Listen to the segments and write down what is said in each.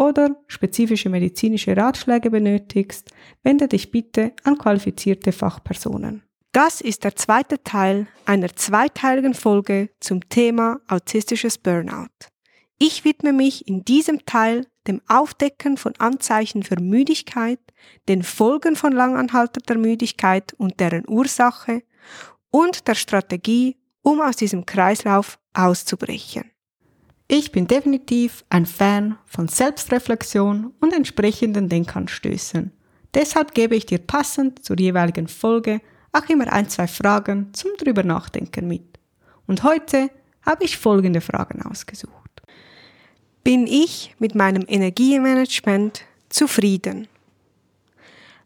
oder spezifische medizinische Ratschläge benötigst, wende dich bitte an qualifizierte Fachpersonen. Das ist der zweite Teil einer zweiteiligen Folge zum Thema autistisches Burnout. Ich widme mich in diesem Teil dem Aufdecken von Anzeichen für Müdigkeit, den Folgen von langanhaltender Müdigkeit und deren Ursache und der Strategie, um aus diesem Kreislauf auszubrechen. Ich bin definitiv ein Fan von Selbstreflexion und entsprechenden Denkanstößen. Deshalb gebe ich dir passend zur jeweiligen Folge auch immer ein, zwei Fragen zum drüber nachdenken mit. Und heute habe ich folgende Fragen ausgesucht. Bin ich mit meinem Energiemanagement zufrieden?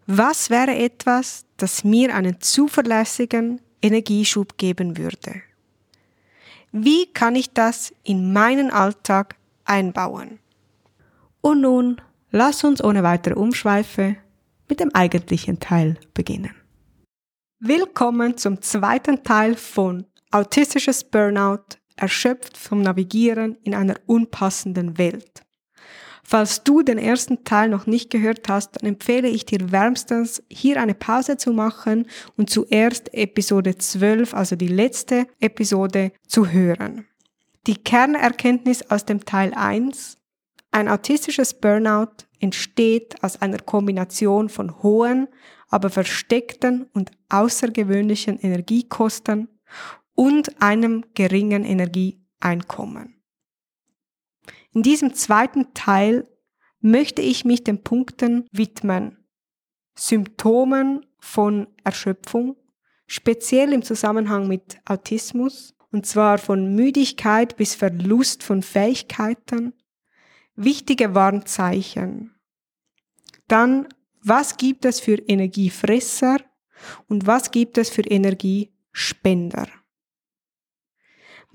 Was wäre etwas, das mir einen zuverlässigen Energieschub geben würde? Wie kann ich das in meinen Alltag einbauen? Und nun lass uns ohne weitere Umschweife mit dem eigentlichen Teil beginnen. Willkommen zum zweiten Teil von Autistisches Burnout, erschöpft vom Navigieren in einer unpassenden Welt. Falls du den ersten Teil noch nicht gehört hast, dann empfehle ich dir wärmstens, hier eine Pause zu machen und zuerst Episode 12, also die letzte Episode, zu hören. Die Kernerkenntnis aus dem Teil 1. Ein autistisches Burnout entsteht aus einer Kombination von hohen, aber versteckten und außergewöhnlichen Energiekosten und einem geringen Energieeinkommen. In diesem zweiten Teil möchte ich mich den Punkten widmen. Symptomen von Erschöpfung, speziell im Zusammenhang mit Autismus, und zwar von Müdigkeit bis Verlust von Fähigkeiten, wichtige Warnzeichen. Dann, was gibt es für Energiefresser und was gibt es für Energiespender?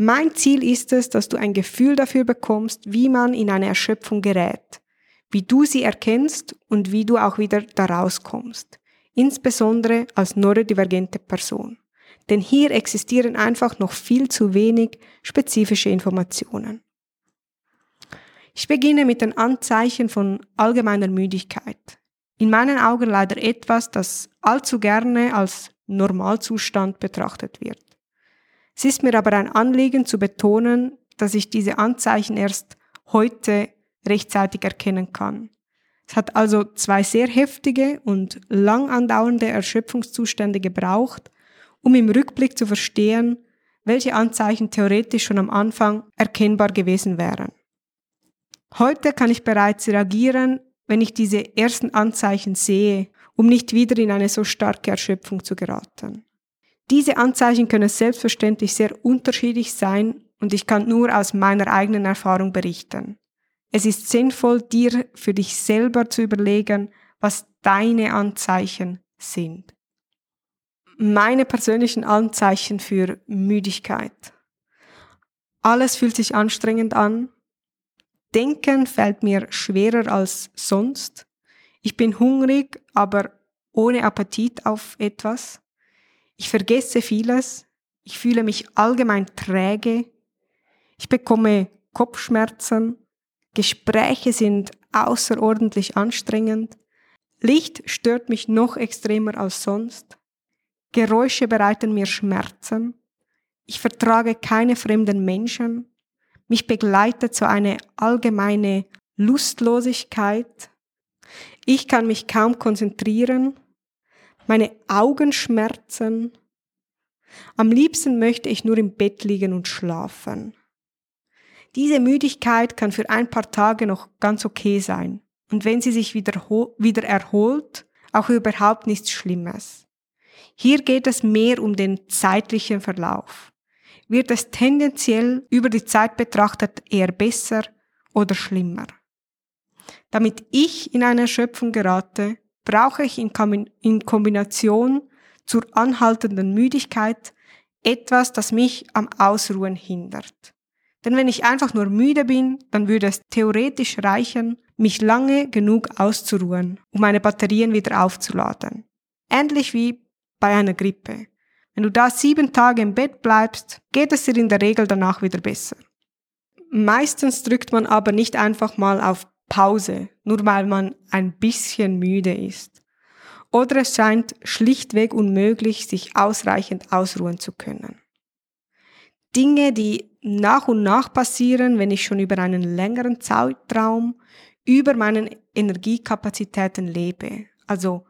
Mein Ziel ist es, dass du ein Gefühl dafür bekommst, wie man in eine Erschöpfung gerät, wie du sie erkennst und wie du auch wieder daraus kommst, insbesondere als neurodivergente Person. Denn hier existieren einfach noch viel zu wenig spezifische Informationen. Ich beginne mit den Anzeichen von allgemeiner Müdigkeit. In meinen Augen leider etwas, das allzu gerne als Normalzustand betrachtet wird. Es ist mir aber ein Anliegen zu betonen, dass ich diese Anzeichen erst heute rechtzeitig erkennen kann. Es hat also zwei sehr heftige und lang andauernde Erschöpfungszustände gebraucht, um im Rückblick zu verstehen, welche Anzeichen theoretisch schon am Anfang erkennbar gewesen wären. Heute kann ich bereits reagieren, wenn ich diese ersten Anzeichen sehe um nicht wieder in eine so starke Erschöpfung zu geraten. Diese Anzeichen können selbstverständlich sehr unterschiedlich sein und ich kann nur aus meiner eigenen Erfahrung berichten. Es ist sinnvoll, dir für dich selber zu überlegen, was deine Anzeichen sind. Meine persönlichen Anzeichen für Müdigkeit. Alles fühlt sich anstrengend an. Denken fällt mir schwerer als sonst. Ich bin hungrig, aber ohne Appetit auf etwas. Ich vergesse vieles. Ich fühle mich allgemein träge. Ich bekomme Kopfschmerzen. Gespräche sind außerordentlich anstrengend. Licht stört mich noch extremer als sonst. Geräusche bereiten mir Schmerzen. Ich vertrage keine fremden Menschen. Mich begleitet so eine allgemeine Lustlosigkeit. Ich kann mich kaum konzentrieren. Meine Augen schmerzen. Am liebsten möchte ich nur im Bett liegen und schlafen. Diese Müdigkeit kann für ein paar Tage noch ganz okay sein und wenn sie sich wieder, wieder erholt, auch überhaupt nichts Schlimmes. Hier geht es mehr um den zeitlichen Verlauf. Wird es tendenziell über die Zeit betrachtet eher besser oder schlimmer? Damit ich in eine Erschöpfung gerate, brauche ich in Kombination zur anhaltenden Müdigkeit etwas, das mich am Ausruhen hindert. Denn wenn ich einfach nur müde bin, dann würde es theoretisch reichen, mich lange genug auszuruhen, um meine Batterien wieder aufzuladen. Ähnlich wie bei einer Grippe. Wenn du da sieben Tage im Bett bleibst, geht es dir in der Regel danach wieder besser. Meistens drückt man aber nicht einfach mal auf Pause, nur weil man ein bisschen müde ist. Oder es scheint schlichtweg unmöglich, sich ausreichend ausruhen zu können. Dinge, die nach und nach passieren, wenn ich schon über einen längeren Zeitraum über meinen Energiekapazitäten lebe. Also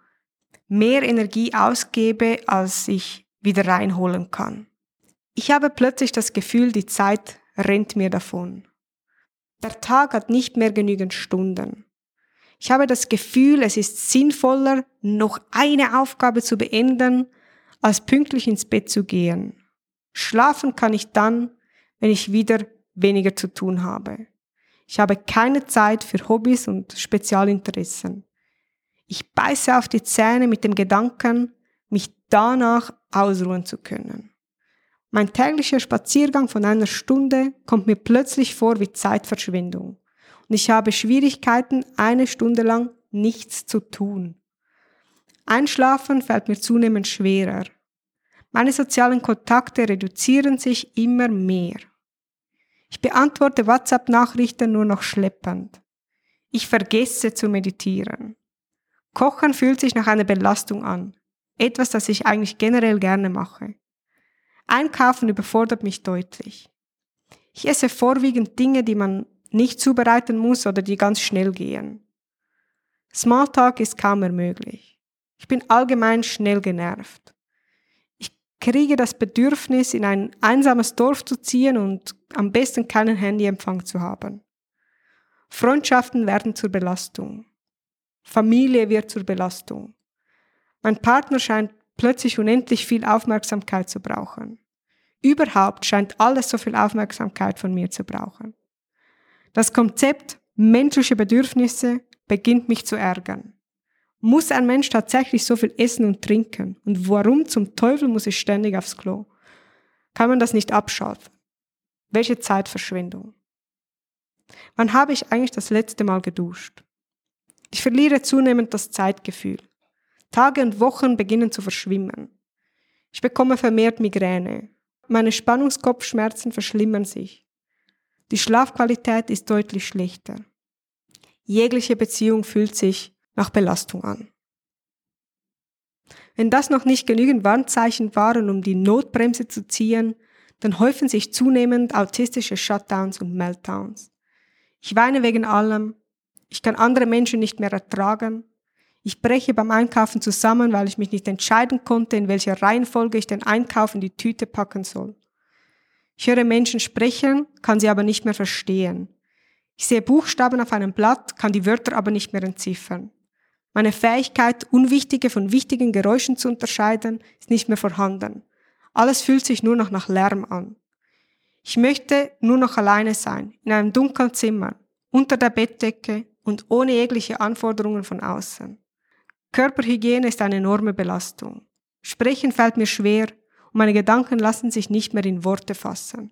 mehr Energie ausgebe, als ich wieder reinholen kann. Ich habe plötzlich das Gefühl, die Zeit rennt mir davon. Der Tag hat nicht mehr genügend Stunden. Ich habe das Gefühl, es ist sinnvoller, noch eine Aufgabe zu beenden, als pünktlich ins Bett zu gehen. Schlafen kann ich dann, wenn ich wieder weniger zu tun habe. Ich habe keine Zeit für Hobbys und Spezialinteressen. Ich beiße auf die Zähne mit dem Gedanken, mich danach ausruhen zu können. Mein täglicher Spaziergang von einer Stunde kommt mir plötzlich vor wie Zeitverschwendung und ich habe Schwierigkeiten, eine Stunde lang nichts zu tun. Einschlafen fällt mir zunehmend schwerer. Meine sozialen Kontakte reduzieren sich immer mehr. Ich beantworte WhatsApp-Nachrichten nur noch schleppend. Ich vergesse zu meditieren. Kochen fühlt sich nach einer Belastung an. Etwas, das ich eigentlich generell gerne mache. Einkaufen überfordert mich deutlich. Ich esse vorwiegend Dinge, die man nicht zubereiten muss oder die ganz schnell gehen. Smalltalk ist kaum mehr möglich. Ich bin allgemein schnell genervt kriege das Bedürfnis, in ein einsames Dorf zu ziehen und am besten keinen Handyempfang zu haben. Freundschaften werden zur Belastung. Familie wird zur Belastung. Mein Partner scheint plötzlich unendlich viel Aufmerksamkeit zu brauchen. Überhaupt scheint alles so viel Aufmerksamkeit von mir zu brauchen. Das Konzept menschliche Bedürfnisse beginnt mich zu ärgern. Muss ein Mensch tatsächlich so viel essen und trinken? Und warum zum Teufel muss ich ständig aufs Klo? Kann man das nicht abschalten? Welche Zeitverschwendung? Wann habe ich eigentlich das letzte Mal geduscht? Ich verliere zunehmend das Zeitgefühl. Tage und Wochen beginnen zu verschwimmen. Ich bekomme vermehrt Migräne. Meine Spannungskopfschmerzen verschlimmern sich. Die Schlafqualität ist deutlich schlechter. Jegliche Beziehung fühlt sich nach Belastung an. Wenn das noch nicht genügend Warnzeichen waren, um die Notbremse zu ziehen, dann häufen sich zunehmend autistische Shutdowns und Meltdowns. Ich weine wegen allem, ich kann andere Menschen nicht mehr ertragen, ich breche beim Einkaufen zusammen, weil ich mich nicht entscheiden konnte, in welcher Reihenfolge ich den Einkauf in die Tüte packen soll. Ich höre Menschen sprechen, kann sie aber nicht mehr verstehen. Ich sehe Buchstaben auf einem Blatt, kann die Wörter aber nicht mehr entziffern. Meine Fähigkeit, unwichtige von wichtigen Geräuschen zu unterscheiden, ist nicht mehr vorhanden. Alles fühlt sich nur noch nach Lärm an. Ich möchte nur noch alleine sein, in einem dunklen Zimmer, unter der Bettdecke und ohne jegliche Anforderungen von außen. Körperhygiene ist eine enorme Belastung. Sprechen fällt mir schwer und meine Gedanken lassen sich nicht mehr in Worte fassen.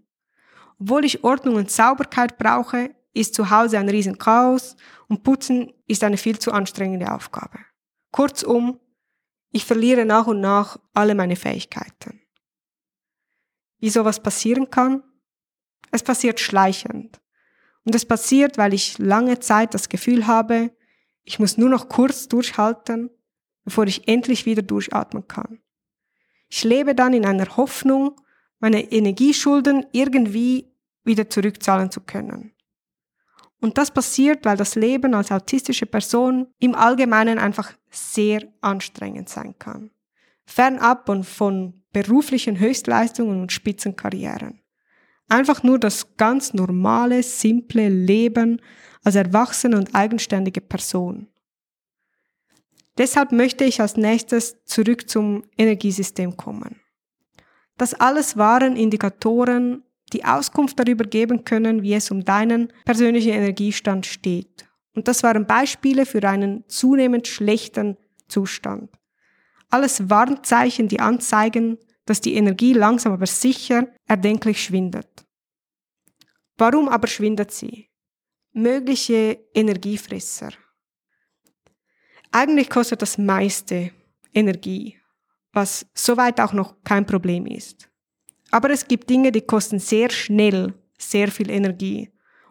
Obwohl ich Ordnung und Sauberkeit brauche, ist zu Hause ein Riesenchaos und Putzen ist eine viel zu anstrengende Aufgabe. Kurzum, ich verliere nach und nach alle meine Fähigkeiten. Wie sowas passieren kann? Es passiert schleichend. Und es passiert, weil ich lange Zeit das Gefühl habe, ich muss nur noch kurz durchhalten, bevor ich endlich wieder durchatmen kann. Ich lebe dann in einer Hoffnung, meine Energieschulden irgendwie wieder zurückzahlen zu können. Und das passiert, weil das Leben als autistische Person im Allgemeinen einfach sehr anstrengend sein kann. Fernab und von beruflichen Höchstleistungen und Spitzenkarrieren. Einfach nur das ganz normale, simple Leben als erwachsene und eigenständige Person. Deshalb möchte ich als nächstes zurück zum Energiesystem kommen. Das alles waren Indikatoren die Auskunft darüber geben können, wie es um deinen persönlichen Energiestand steht. Und das waren Beispiele für einen zunehmend schlechten Zustand. Alles Warnzeichen, die anzeigen, dass die Energie langsam aber sicher erdenklich schwindet. Warum aber schwindet sie? Mögliche Energiefresser. Eigentlich kostet das meiste Energie, was soweit auch noch kein Problem ist. Aber es gibt Dinge, die kosten sehr schnell sehr viel Energie.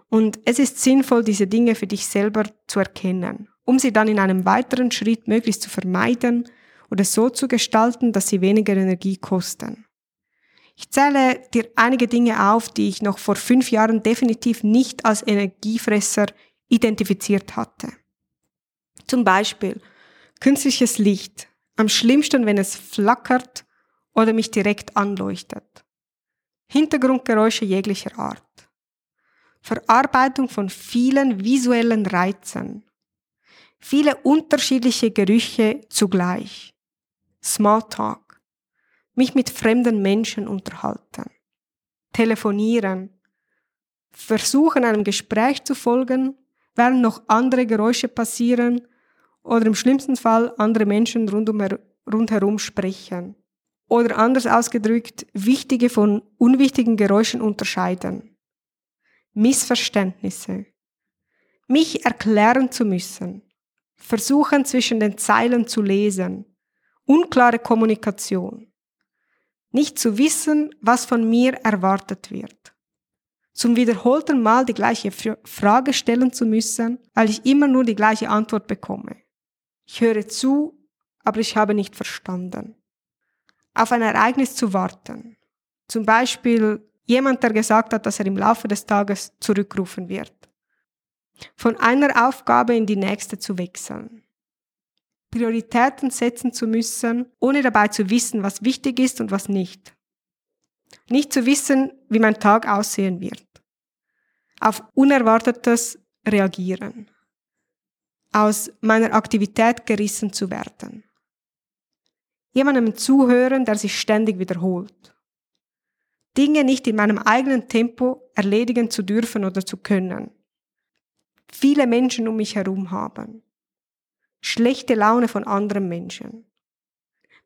Und es ist sinnvoll, diese Dinge für dich selber zu erkennen, um sie dann in einem weiteren Schritt möglichst zu vermeiden oder so zu gestalten, dass sie weniger Energie kosten. Ich zähle dir einige Dinge auf, die ich noch vor fünf Jahren definitiv nicht als Energiefresser identifiziert hatte. Zum Beispiel künstliches Licht, am schlimmsten, wenn es flackert oder mich direkt anleuchtet. Hintergrundgeräusche jeglicher Art. Verarbeitung von vielen visuellen Reizen. Viele unterschiedliche Gerüche zugleich. Smalltalk. Mich mit fremden Menschen unterhalten. Telefonieren. Versuchen einem Gespräch zu folgen, während noch andere Geräusche passieren oder im schlimmsten Fall andere Menschen rundherum sprechen oder anders ausgedrückt, wichtige von unwichtigen Geräuschen unterscheiden. Missverständnisse. Mich erklären zu müssen. Versuchen zwischen den Zeilen zu lesen. Unklare Kommunikation. Nicht zu wissen, was von mir erwartet wird. Zum wiederholten Mal die gleiche Frage stellen zu müssen, weil ich immer nur die gleiche Antwort bekomme. Ich höre zu, aber ich habe nicht verstanden auf ein Ereignis zu warten. Zum Beispiel jemand, der gesagt hat, dass er im Laufe des Tages zurückrufen wird. Von einer Aufgabe in die nächste zu wechseln. Prioritäten setzen zu müssen, ohne dabei zu wissen, was wichtig ist und was nicht. Nicht zu wissen, wie mein Tag aussehen wird. Auf Unerwartetes reagieren. Aus meiner Aktivität gerissen zu werden jemandem zuhören, der sich ständig wiederholt. Dinge nicht in meinem eigenen Tempo erledigen zu dürfen oder zu können. Viele Menschen um mich herum haben. Schlechte Laune von anderen Menschen.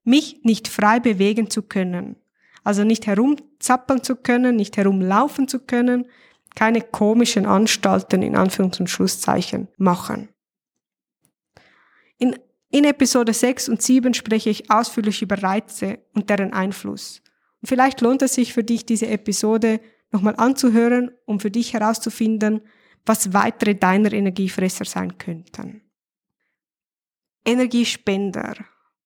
Mich nicht frei bewegen zu können. Also nicht herumzappeln zu können, nicht herumlaufen zu können, keine komischen Anstalten in Anführungs- und Schlusszeichen machen. In in Episode 6 und 7 spreche ich ausführlich über Reize und deren Einfluss. Und vielleicht lohnt es sich für dich, diese Episode nochmal anzuhören, um für dich herauszufinden, was weitere deiner Energiefresser sein könnten. Energiespender.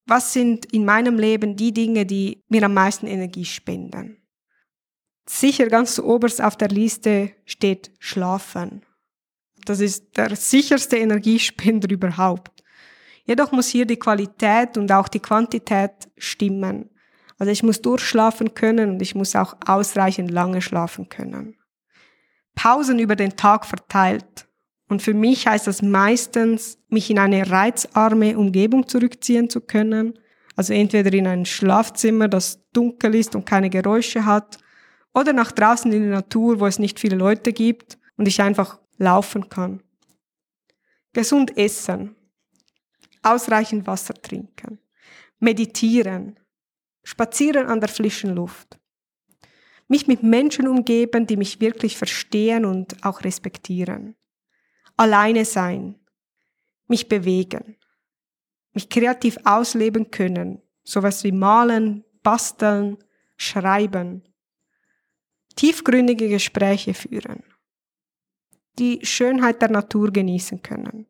Was sind in meinem Leben die Dinge, die mir am meisten Energie spenden? Sicher ganz zu oberst auf der Liste steht Schlafen. Das ist der sicherste Energiespender überhaupt. Jedoch muss hier die Qualität und auch die Quantität stimmen. Also ich muss durchschlafen können und ich muss auch ausreichend lange schlafen können. Pausen über den Tag verteilt Und für mich heißt das meistens, mich in eine reizarme Umgebung zurückziehen zu können. Also entweder in ein Schlafzimmer, das dunkel ist und keine Geräusche hat, oder nach draußen in die Natur, wo es nicht viele Leute gibt und ich einfach laufen kann. Gesund essen, ausreichend Wasser trinken, meditieren, spazieren an der frischen Luft, mich mit Menschen umgeben, die mich wirklich verstehen und auch respektieren, alleine sein, mich bewegen, mich kreativ ausleben können, sowas wie malen, basteln, schreiben, tiefgründige Gespräche führen, die Schönheit der Natur genießen können,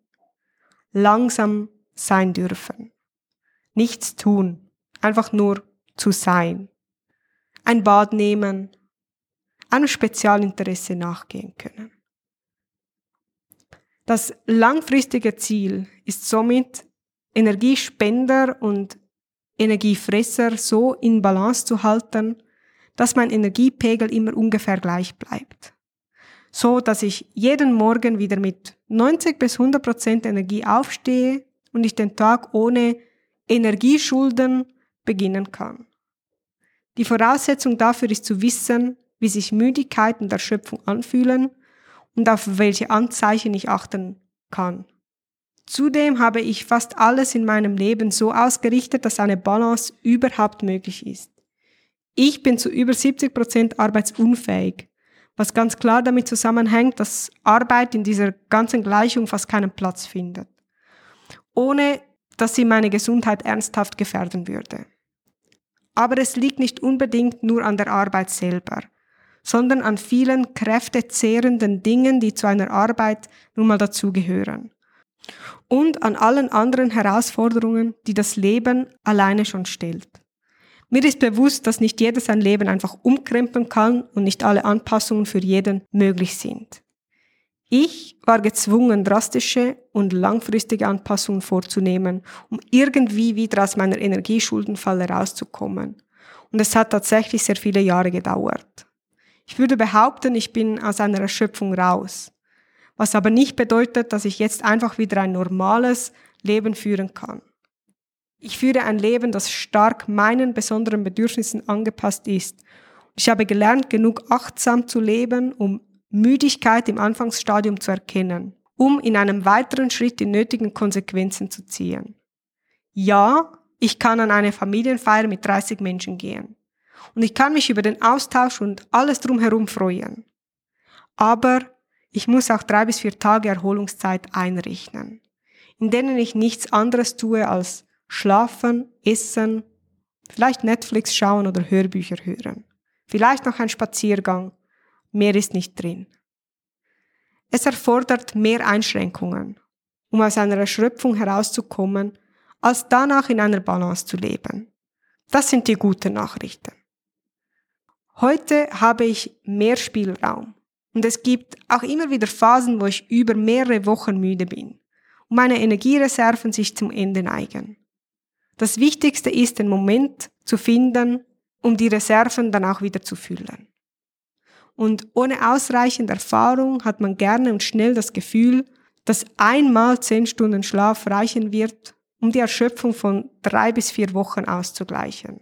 langsam sein dürfen, nichts tun, einfach nur zu sein, ein Bad nehmen, einem Spezialinteresse nachgehen können. Das langfristige Ziel ist somit, Energiespender und Energiefresser so in Balance zu halten, dass mein Energiepegel immer ungefähr gleich bleibt. So, dass ich jeden Morgen wieder mit 90 bis 100 Prozent Energie aufstehe und ich den Tag ohne Energieschulden beginnen kann. Die Voraussetzung dafür ist zu wissen, wie sich Müdigkeit und Erschöpfung anfühlen und auf welche Anzeichen ich achten kann. Zudem habe ich fast alles in meinem Leben so ausgerichtet, dass eine Balance überhaupt möglich ist. Ich bin zu über 70 Prozent arbeitsunfähig, was ganz klar damit zusammenhängt, dass Arbeit in dieser ganzen Gleichung fast keinen Platz findet, ohne dass sie meine Gesundheit ernsthaft gefährden würde. Aber es liegt nicht unbedingt nur an der Arbeit selber, sondern an vielen kräftezehrenden Dingen, die zu einer Arbeit nun mal dazugehören. Und an allen anderen Herausforderungen, die das Leben alleine schon stellt. Mir ist bewusst, dass nicht jeder sein Leben einfach umkrempeln kann und nicht alle Anpassungen für jeden möglich sind. Ich war gezwungen, drastische und langfristige Anpassungen vorzunehmen, um irgendwie wieder aus meiner Energieschuldenfalle rauszukommen. Und es hat tatsächlich sehr viele Jahre gedauert. Ich würde behaupten, ich bin aus einer Erschöpfung raus. Was aber nicht bedeutet, dass ich jetzt einfach wieder ein normales Leben führen kann. Ich führe ein Leben, das stark meinen besonderen Bedürfnissen angepasst ist. Ich habe gelernt, genug achtsam zu leben, um Müdigkeit im Anfangsstadium zu erkennen, um in einem weiteren Schritt die nötigen Konsequenzen zu ziehen. Ja, ich kann an eine Familienfeier mit 30 Menschen gehen. Und ich kann mich über den Austausch und alles drumherum freuen. Aber ich muss auch drei bis vier Tage Erholungszeit einrechnen, in denen ich nichts anderes tue als schlafen, essen, vielleicht Netflix schauen oder Hörbücher hören. Vielleicht noch ein Spaziergang. Mehr ist nicht drin. Es erfordert mehr Einschränkungen, um aus einer Erschöpfung herauszukommen, als danach in einer Balance zu leben. Das sind die guten Nachrichten. Heute habe ich mehr Spielraum und es gibt auch immer wieder Phasen, wo ich über mehrere Wochen müde bin und meine Energiereserven sich zum Ende neigen. Das Wichtigste ist, den Moment zu finden, um die Reserven dann auch wieder zu füllen. Und ohne ausreichend Erfahrung hat man gerne und schnell das Gefühl, dass einmal zehn Stunden Schlaf reichen wird, um die Erschöpfung von drei bis vier Wochen auszugleichen.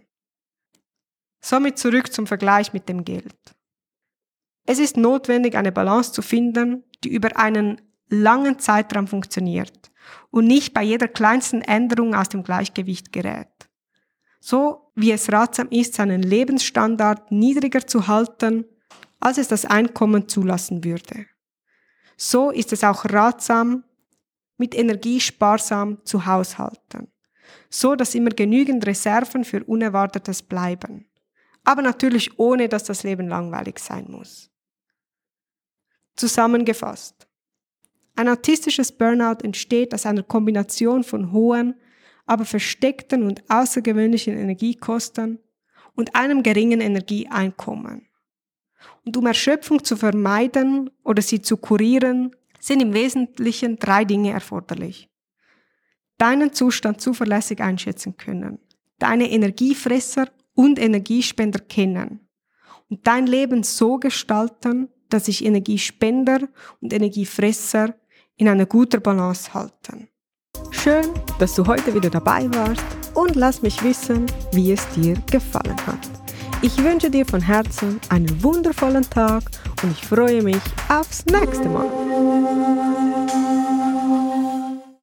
Somit zurück zum Vergleich mit dem Geld. Es ist notwendig, eine Balance zu finden, die über einen langen Zeitraum funktioniert und nicht bei jeder kleinsten Änderung aus dem Gleichgewicht gerät. So wie es ratsam ist, seinen Lebensstandard niedriger zu halten, als es das Einkommen zulassen würde. So ist es auch ratsam, mit Energie sparsam zu haushalten, so dass immer genügend Reserven für Unerwartetes bleiben. Aber natürlich ohne, dass das Leben langweilig sein muss. Zusammengefasst. Ein autistisches Burnout entsteht aus einer Kombination von hohen, aber versteckten und außergewöhnlichen Energiekosten und einem geringen Energieeinkommen. Und um Erschöpfung zu vermeiden oder sie zu kurieren, sind im Wesentlichen drei Dinge erforderlich. Deinen Zustand zuverlässig einschätzen können, deine Energiefresser und Energiespender kennen und dein Leben so gestalten, dass sich Energiespender und Energiefresser in einer guten Balance halten. Schön, dass du heute wieder dabei warst und lass mich wissen, wie es dir gefallen hat. Ich wünsche dir von Herzen einen wundervollen Tag und ich freue mich aufs nächste Mal.